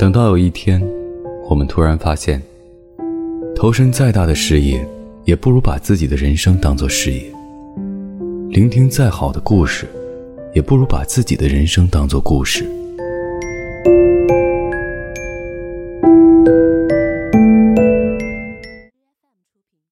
等到有一天我们突然发现投身再大的事业也不如把自己的人生当做事业。聆听再好的故事也不如把自己的人生当做故事。